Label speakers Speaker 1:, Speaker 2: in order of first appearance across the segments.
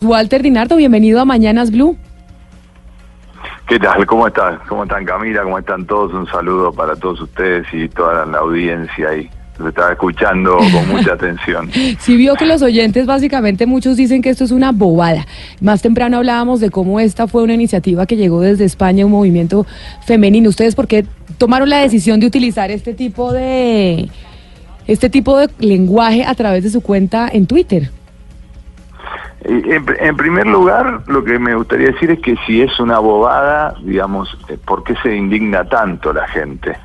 Speaker 1: Walter Dinardo, bienvenido a Mañanas Blue.
Speaker 2: ¿Qué tal? ¿Cómo estás? ¿Cómo están Camila? ¿Cómo están todos? Un saludo para todos ustedes y toda la audiencia ahí. Lo estaba escuchando con mucha atención.
Speaker 1: Sí vio que los oyentes básicamente muchos dicen que esto es una bobada. Más temprano hablábamos de cómo esta fue una iniciativa que llegó desde España, un movimiento femenino. ¿Ustedes por qué tomaron la decisión de utilizar este tipo de este tipo de lenguaje a través de su cuenta en Twitter?
Speaker 2: Y En, en primer lugar, lo que me gustaría decir es que si es una bobada, digamos, eh, ¿por qué se indigna tanto la gente?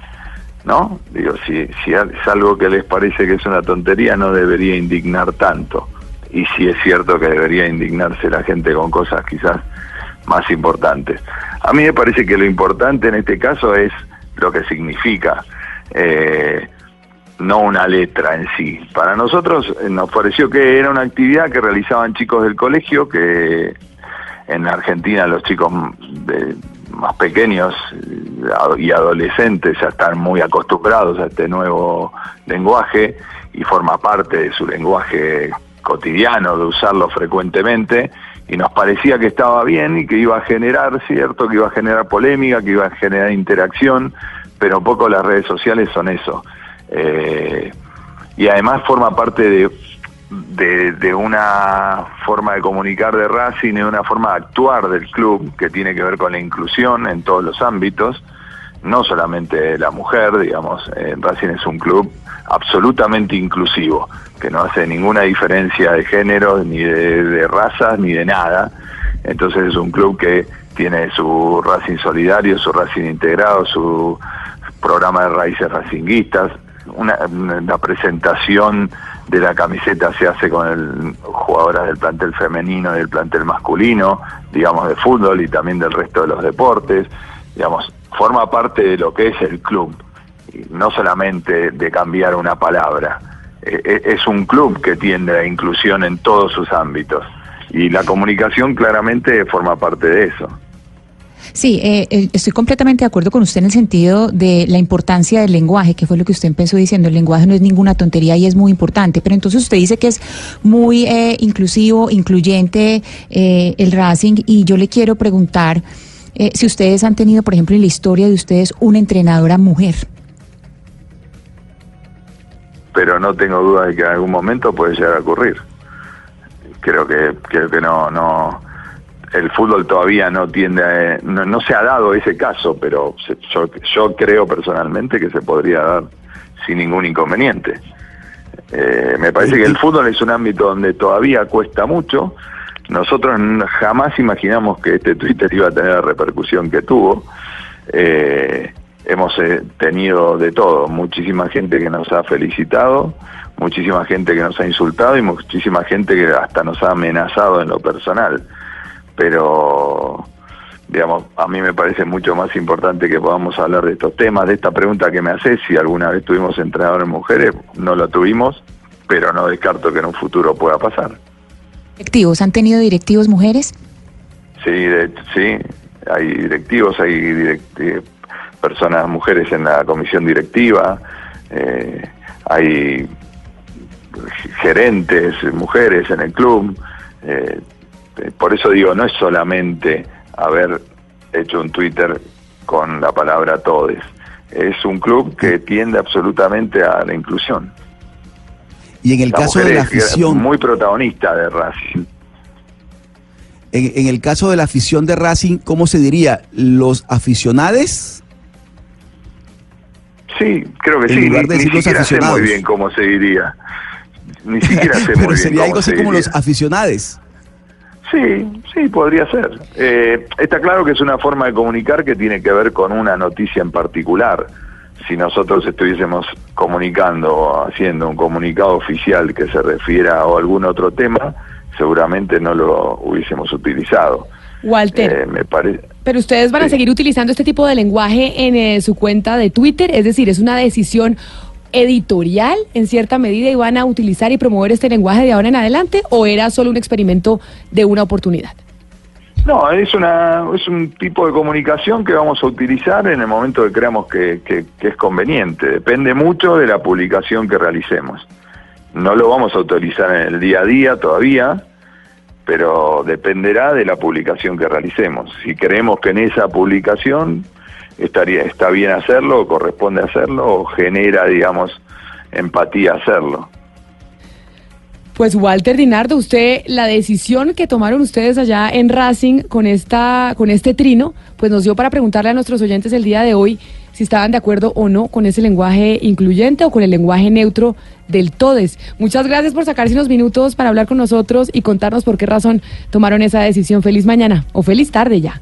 Speaker 2: ¿No? Digo, si, si es algo que les parece que es una tontería, no debería indignar tanto. Y si es cierto que debería indignarse la gente con cosas quizás más importantes. A mí me parece que lo importante en este caso es lo que significa. Eh, no una letra en sí. Para nosotros eh, nos pareció que era una actividad que realizaban chicos del colegio, que en Argentina los chicos de- más pequeños eh, y adolescentes ya están muy acostumbrados a este nuevo lenguaje y forma parte de su lenguaje cotidiano, de usarlo frecuentemente, y nos parecía que estaba bien y que iba a generar, cierto, que iba a generar polémica, que iba a generar interacción, pero poco las redes sociales son eso. Eh, y además forma parte de, de, una forma de comunicar de Racing y de una forma de actuar del club que tiene que ver con la inclusión en todos los ámbitos, no solamente la mujer, digamos, Racing es un club absolutamente inclusivo, que no hace ninguna diferencia de género, ni de, de razas, ni de nada. Entonces es un club que tiene su Racing solidario, su Racing integrado, su programa de raíces racinguistas, una, la presentación de la camiseta se hace con el, jugadoras del plantel femenino y del plantel masculino, digamos de fútbol y también del resto de los deportes, digamos, forma parte de lo que es el club, no solamente de cambiar una palabra, Eh, eh, es un club que tiende a la inclusión en todos sus ámbitos y la comunicación claramente forma parte de eso.
Speaker 3: Sí, eh, eh, estoy completamente de acuerdo con usted en el sentido de la importancia del lenguaje, que fue lo que usted empezó diciendo. El lenguaje no es ninguna tontería y es muy importante, pero entonces usted dice que es muy eh, inclusivo, incluyente eh, el Racing y yo le quiero preguntar eh, si ustedes han tenido, por ejemplo, en la historia de ustedes una entrenadora mujer.
Speaker 2: pero no tengo duda de que en algún momento puede llegar a ocurrir. Creo que creo que no no el fútbol todavía no tiende a, no, no se ha dado ese caso, pero se- yo, yo creo personalmente que se podría dar sin ningún inconveniente. Eh, me parece que el fútbol es un ámbito donde todavía cuesta mucho. Nosotros jamás imaginamos que este Twitter iba a tener la repercusión que tuvo. Eh, hemos eh, tenido de todo, muchísima gente que nos ha felicitado, muchísima gente que nos ha insultado y muchísima gente que hasta nos ha amenazado en lo personal. Pero, digamos, a mí me parece mucho más importante que podamos hablar de estos temas, de esta pregunta que me haces, si alguna vez tuvimos entrenadores mujeres, no lo tuvimos, pero no descarto que en un futuro pueda pasar.
Speaker 3: ¿Directivos? ¿Han tenido directivos mujeres?
Speaker 2: Sí, de- sí, hay directivos, hay eh, personas, mujeres en la comisión directiva, eh, hay gerentes, mujeres en el club. eh, eh, por eso digo, no es solamente haber hecho un Twitter con la palabra todes. Es un club que tiende absolutamente a la inclusión.
Speaker 4: Y en el
Speaker 2: La
Speaker 4: caso de la afición,
Speaker 2: muy protagonista de Racing.
Speaker 4: en, en el caso de la afición de Racing, ¿cómo se diría? ¿Los aficionades?
Speaker 2: Sí, creo que
Speaker 4: En
Speaker 2: sí.
Speaker 4: lugar
Speaker 2: Ni,
Speaker 4: de
Speaker 2: ni
Speaker 4: los
Speaker 2: siquiera sé muy
Speaker 4: aficionados.
Speaker 2: bien cómo se diría. Ni siquiera sé muy
Speaker 4: Pero
Speaker 2: bien
Speaker 4: sería
Speaker 2: cómo
Speaker 4: algo así
Speaker 2: se
Speaker 4: como
Speaker 2: diría.
Speaker 4: los aficionades.
Speaker 2: Sí, sí, podría ser. Eh, está claro que es una forma de comunicar que tiene que ver con una noticia en particular. Si nosotros estuviésemos comunicando o haciendo un comunicado oficial que se refiera a algún otro tema, seguramente no lo hubiésemos utilizado.
Speaker 1: Walter.
Speaker 2: Eh, me parece.
Speaker 1: Pero ustedes van a seguir utilizando este tipo de lenguaje en eh, su cuenta de Twitter, es decir, es una decisión editorial en cierta medida y van a utilizar y promover este lenguaje de ahora en adelante o era solo un experimento de una oportunidad.
Speaker 2: No, es una es un tipo de comunicación que vamos a utilizar en el momento que creamos que, que- que es conveniente. Depende mucho de la publicación que realicemos. No lo vamos a utilizar en el día a día todavía, pero dependerá de la publicación que realicemos. Si creemos que en esa publicación estaría está bien hacerlo, o corresponde hacerlo, o genera, digamos, empatía hacerlo.
Speaker 1: Pues Walter Dinardo, usted la decisión que tomaron ustedes allá en Racing con esta con este trino, pues nos dio para preguntarle a nuestros oyentes el día de hoy si estaban de acuerdo o no con ese lenguaje incluyente o con el lenguaje neutro del todes. Muchas gracias por sacarse unos minutos para hablar con nosotros y contarnos por qué razón tomaron esa decisión. Feliz mañana o feliz tarde ya.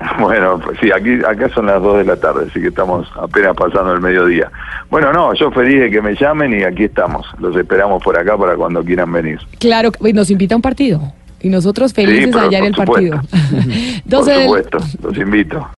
Speaker 2: Bueno, pues sí, aquí acá son las 2 de la tarde, así que estamos apenas pasando el mediodía. Bueno, no, yo feliz de que me llamen y aquí estamos. Los esperamos por acá para cuando quieran venir.
Speaker 1: Claro, y nos invita a un partido y nosotros felices
Speaker 2: pero
Speaker 1: allá en el partido.
Speaker 2: Por
Speaker 1: 12 del-
Speaker 2: supuesto, los invito.